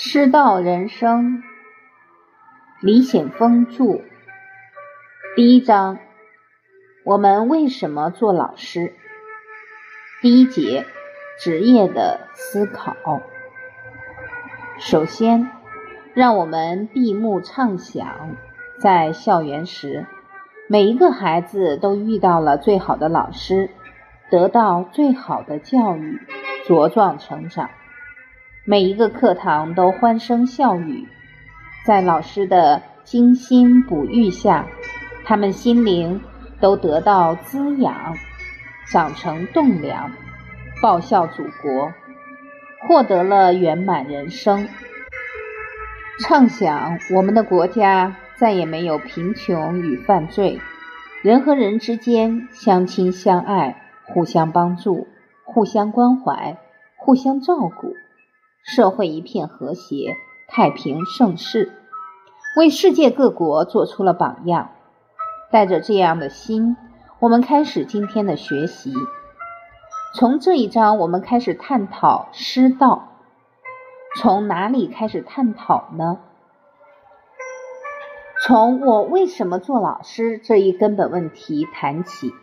师道人生，李显峰著。第一章：我们为什么做老师？第一节：职业的思考。首先，让我们闭目畅想，在校园时，每一个孩子都遇到了最好的老师，得到最好的教育，茁壮成长。每一个课堂都欢声笑语，在老师的精心哺育下，他们心灵都得到滋养，长成栋梁，报效祖国，获得了圆满人生。畅想我们的国家再也没有贫穷与犯罪，人和人之间相亲相爱，互相帮助，互相关怀，互相照顾。社会一片和谐，太平盛世，为世界各国做出了榜样。带着这样的心，我们开始今天的学习。从这一章，我们开始探讨师道。从哪里开始探讨呢？从我为什么做老师这一根本问题谈起。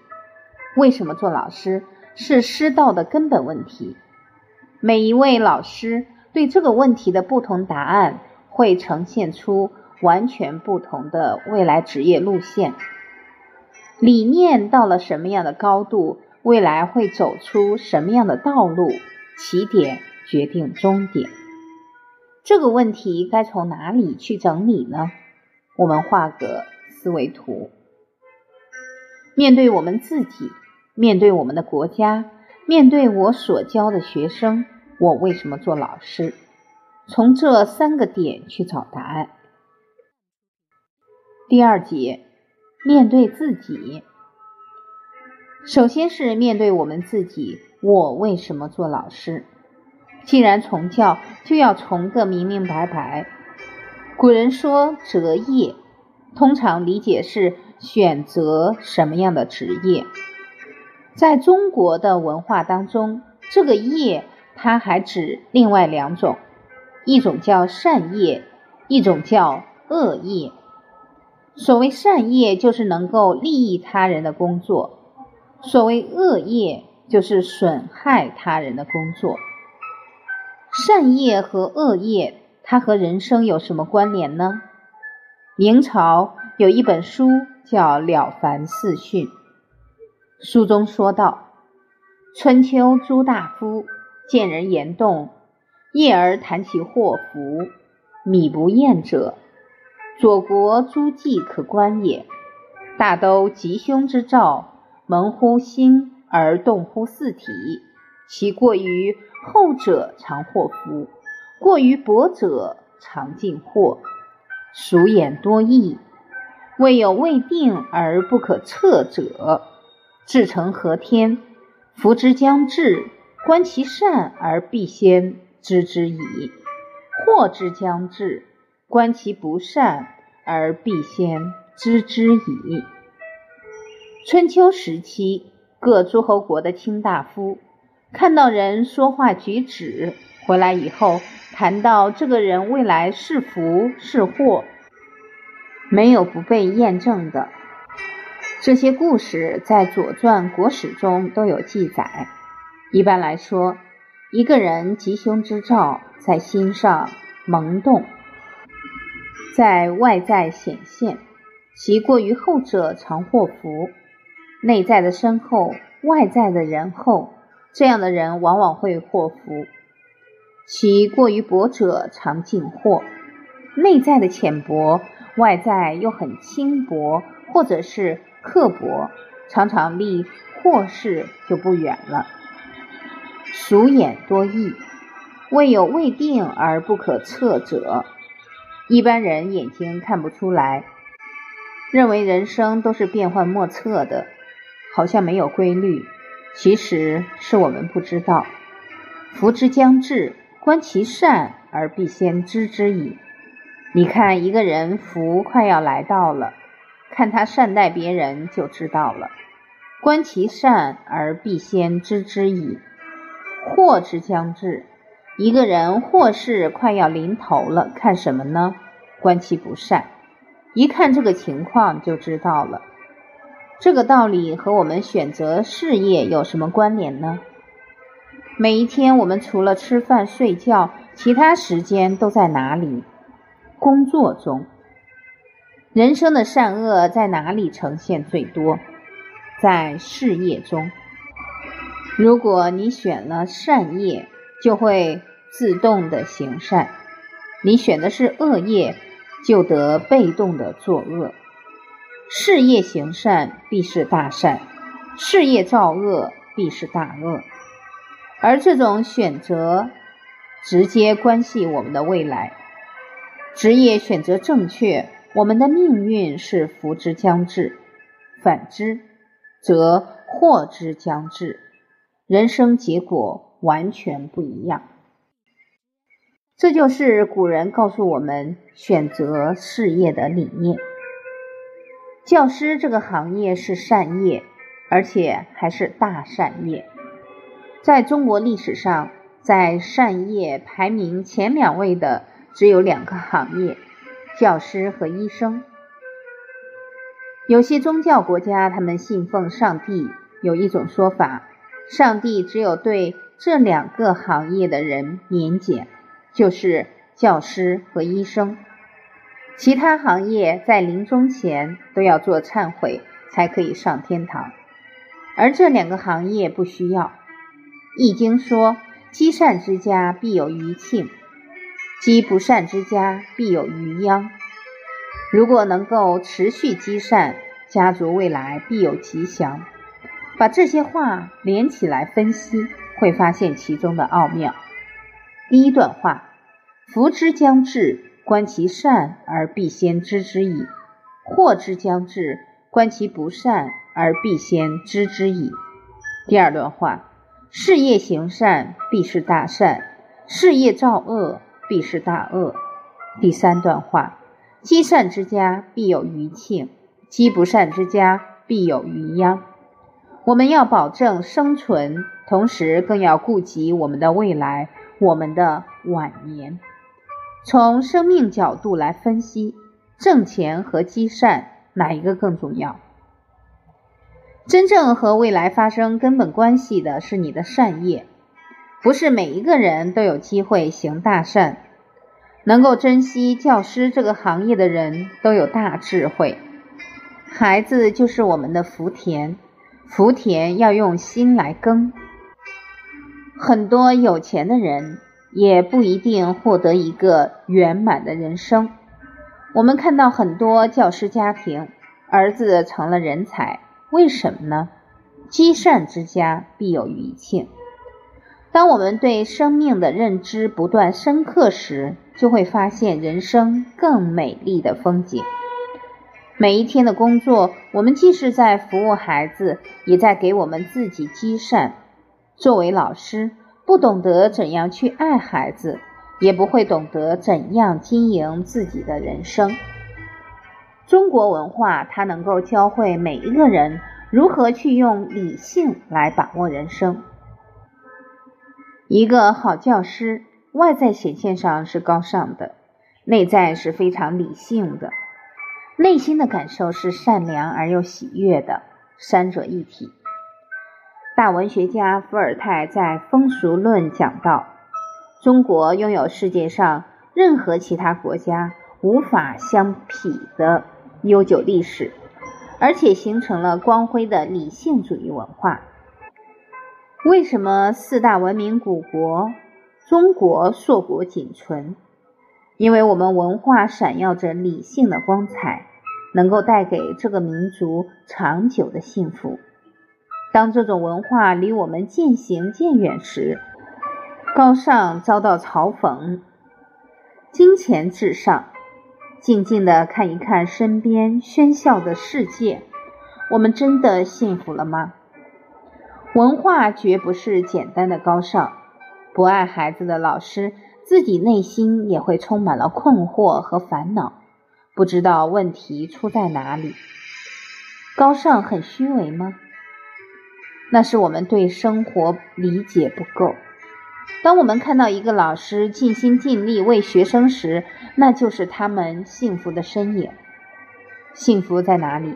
为什么做老师是师道的根本问题。每一位老师。对这个问题的不同答案，会呈现出完全不同的未来职业路线。理念到了什么样的高度，未来会走出什么样的道路？起点决定终点。这个问题该从哪里去整理呢？我们画个思维图。面对我们自己，面对我们的国家，面对我所教的学生。我为什么做老师？从这三个点去找答案。第二节，面对自己。首先是面对我们自己，我为什么做老师？既然从教，就要从个明明白白。古人说择业，通常理解是选择什么样的职业。在中国的文化当中，这个业。它还指另外两种，一种叫善业，一种叫恶业。所谓善业，就是能够利益他人的工作；所谓恶业，就是损害他人的工作。善业和恶业，它和人生有什么关联呢？明朝有一本书叫《了凡四训》，书中说道：春秋朱大夫。见人言动，业而谈其祸福，米不厌者，左国诸暨可观也。大都吉凶之兆，蒙乎心而动乎四体。其过于后者，常祸福；过于薄者，常尽祸。俗眼多义，未有未定而不可测者，至诚合天，福之将至。观其善而必先知之矣，祸之将至；观其不善而必先知之矣。春秋时期，各诸侯国的卿大夫看到人说话举止回来以后，谈到这个人未来是福是祸，没有不被验证的。这些故事在《左传》《国史》中都有记载。一般来说，一个人吉凶之兆在心上萌动，在外在显现，其过于后者常祸福。内在的深厚，外在的仁厚，这样的人往往会祸福；其过于薄者常尽祸。内在的浅薄，外在又很轻薄或者是刻薄，常常离祸事就不远了。俗眼多异，未有未定而不可测者。一般人眼睛看不出来，认为人生都是变幻莫测的，好像没有规律。其实是我们不知道。福之将至，观其善而必先知之矣。你看一个人福快要来到了，看他善待别人就知道了。观其善而必先知之矣。祸之将至，一个人祸事快要临头了，看什么呢？观其不善。一看这个情况就知道了。这个道理和我们选择事业有什么关联呢？每一天，我们除了吃饭睡觉，其他时间都在哪里？工作中。人生的善恶在哪里呈现最多？在事业中。如果你选了善业，就会自动的行善；你选的是恶业，就得被动的作恶。事业行善，必是大善；事业造恶，必是大恶。而这种选择，直接关系我们的未来。职业选择正确，我们的命运是福之将至；反之，则祸之将至。人生结果完全不一样。这就是古人告诉我们选择事业的理念。教师这个行业是善业，而且还是大善业。在中国历史上，在善业排名前两位的只有两个行业：教师和医生。有些宗教国家，他们信奉上帝，有一种说法，上帝只有对这两个行业的人免检，就是教师和医生。其他行业在临终前都要做忏悔，才可以上天堂，而这两个行业不需要。易经说：“积善之家必有余庆，积不善之家必有余殃。”如果能够持续积善，家族未来必有吉祥。把这些话连起来分析，会发现其中的奥妙。第一段话：“福之将至，观其善而必先知之矣；祸之将至，观其不善而必先知之矣。”第二段话。事业行善，必是大善；事业造恶，必是大恶。第三段话：积善之家必有余庆，积不善之家必有余殃。我们要保证生存，同时更要顾及我们的未来，我们的晚年。从生命角度来分析，挣钱和积善哪一个更重要？真正和未来发生根本关系的是你的善业，不是每一个人都有机会行大善。能够珍惜教师这个行业的人都有大智慧。孩子就是我们的福田，福田要用心来耕。很多有钱的人也不一定获得一个圆满的人生。我们看到很多教师家庭，儿子成了人才。为什么呢？积善之家必有余庆。当我们对生命的认知不断深刻时，就会发现人生更美丽的风景。每一天的工作，我们既是在服务孩子，也在给我们自己积善。作为老师，不懂得怎样去爱孩子，也不会懂得怎样经营自己的人生。中国文化，它能够教会每一个人如何去用理性来把握人生。一个好教师，外在显现上是高尚的，内在是非常理性的，内心的感受是善良而又喜悦的，三者一体。大文学家伏尔泰在《风俗论》讲到，中国拥有世界上任何其他国家无法相匹的。悠久历史，而且形成了光辉的理性主义文化。为什么四大文明古国，中国硕果仅存？因为我们文化闪耀着理性的光彩，能够带给这个民族长久的幸福。当这种文化离我们渐行渐远时，高尚遭到嘲讽，金钱至上。静静的看一看身边喧嚣的世界，我们真的幸福了吗？文化绝不是简单的高尚。不爱孩子的老师，自己内心也会充满了困惑和烦恼，不知道问题出在哪里。高尚很虚伪吗？那是我们对生活理解不够。当我们看到一个老师尽心尽力为学生时，那就是他们幸福的身影。幸福在哪里？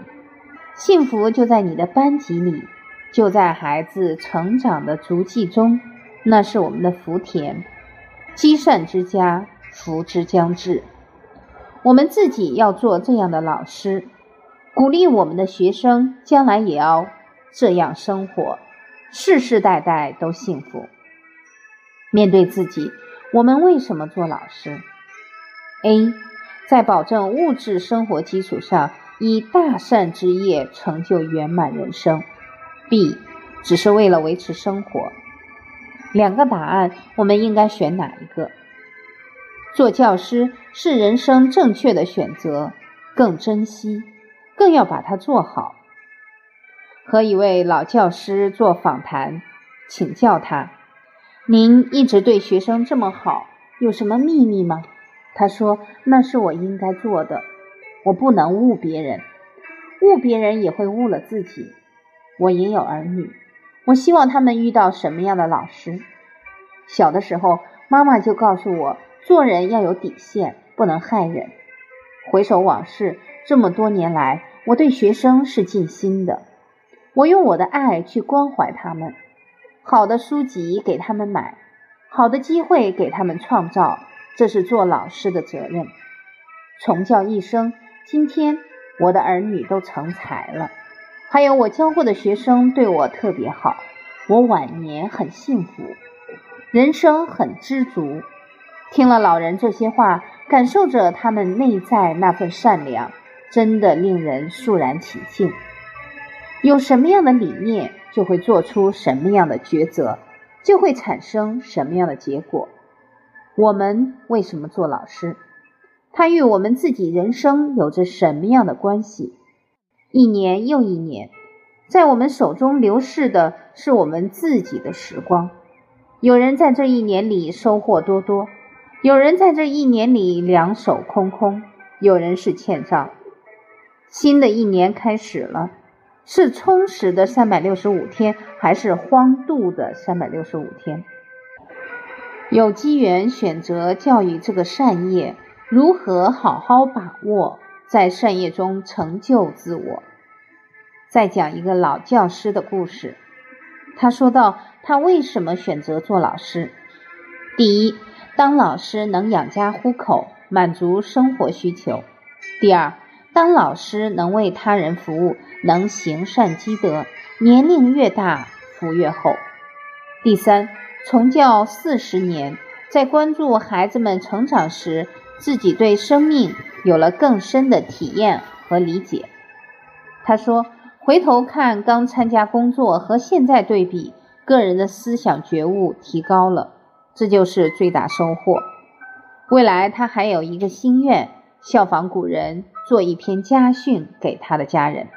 幸福就在你的班级里，就在孩子成长的足迹中。那是我们的福田。积善之家，福之将至。我们自己要做这样的老师，鼓励我们的学生将来也要这样生活，世世代代都幸福。面对自己，我们为什么做老师？A，在保证物质生活基础上，以大善之业成就圆满人生；B，只是为了维持生活。两个答案，我们应该选哪一个？做教师是人生正确的选择，更珍惜，更要把它做好。和一位老教师做访谈，请教他。您一直对学生这么好，有什么秘密吗？他说：“那是我应该做的，我不能误别人，误别人也会误了自己。我也有儿女，我希望他们遇到什么样的老师？小的时候，妈妈就告诉我，做人要有底线，不能害人。回首往事，这么多年来，我对学生是尽心的，我用我的爱去关怀他们。”好的书籍给他们买，好的机会给他们创造，这是做老师的责任。从教一生，今天我的儿女都成才了，还有我教过的学生对我特别好，我晚年很幸福，人生很知足。听了老人这些话，感受着他们内在那份善良，真的令人肃然起敬。有什么样的理念？就会做出什么样的抉择，就会产生什么样的结果。我们为什么做老师？它与我们自己人生有着什么样的关系？一年又一年，在我们手中流逝的是我们自己的时光。有人在这一年里收获多多，有人在这一年里两手空空，有人是欠账。新的一年开始了。是充实的三百六十五天，还是荒度的三百六十五天？有机缘选择教育这个善业，如何好好把握，在善业中成就自我？再讲一个老教师的故事。他说到，他为什么选择做老师？第一，当老师能养家糊口，满足生活需求；第二，当老师能为他人服务，能行善积德，年龄越大福越厚。第三，从教四十年，在关注孩子们成长时，自己对生命有了更深的体验和理解。他说：“回头看刚参加工作和现在对比，个人的思想觉悟提高了，这就是最大收获。未来他还有一个心愿，效仿古人。”做一篇家训给他的家人。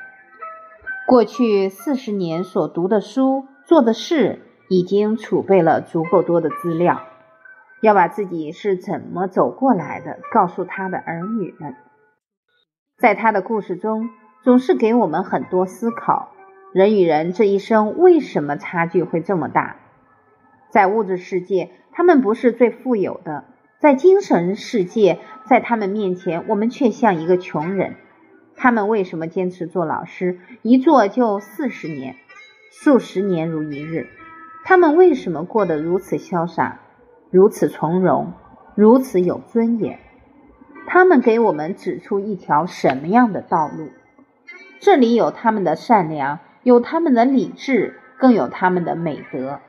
过去四十年所读的书、做的事，已经储备了足够多的资料，要把自己是怎么走过来的告诉他的儿女们。在他的故事中，总是给我们很多思考：人与人这一生为什么差距会这么大？在物质世界，他们不是最富有的。在精神世界，在他们面前，我们却像一个穷人。他们为什么坚持做老师？一做就四十年，数十年如一日。他们为什么过得如此潇洒，如此从容，如此有尊严？他们给我们指出一条什么样的道路？这里有他们的善良，有他们的理智，更有他们的美德。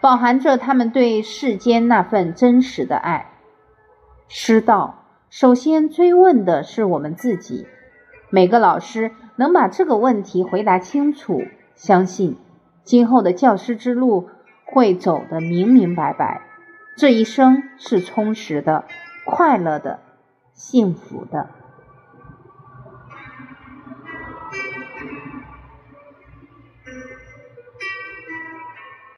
饱含着他们对世间那份真实的爱。师道首先追问的是我们自己。每个老师能把这个问题回答清楚，相信今后的教师之路会走得明明白白，这一生是充实的、快乐的、幸福的。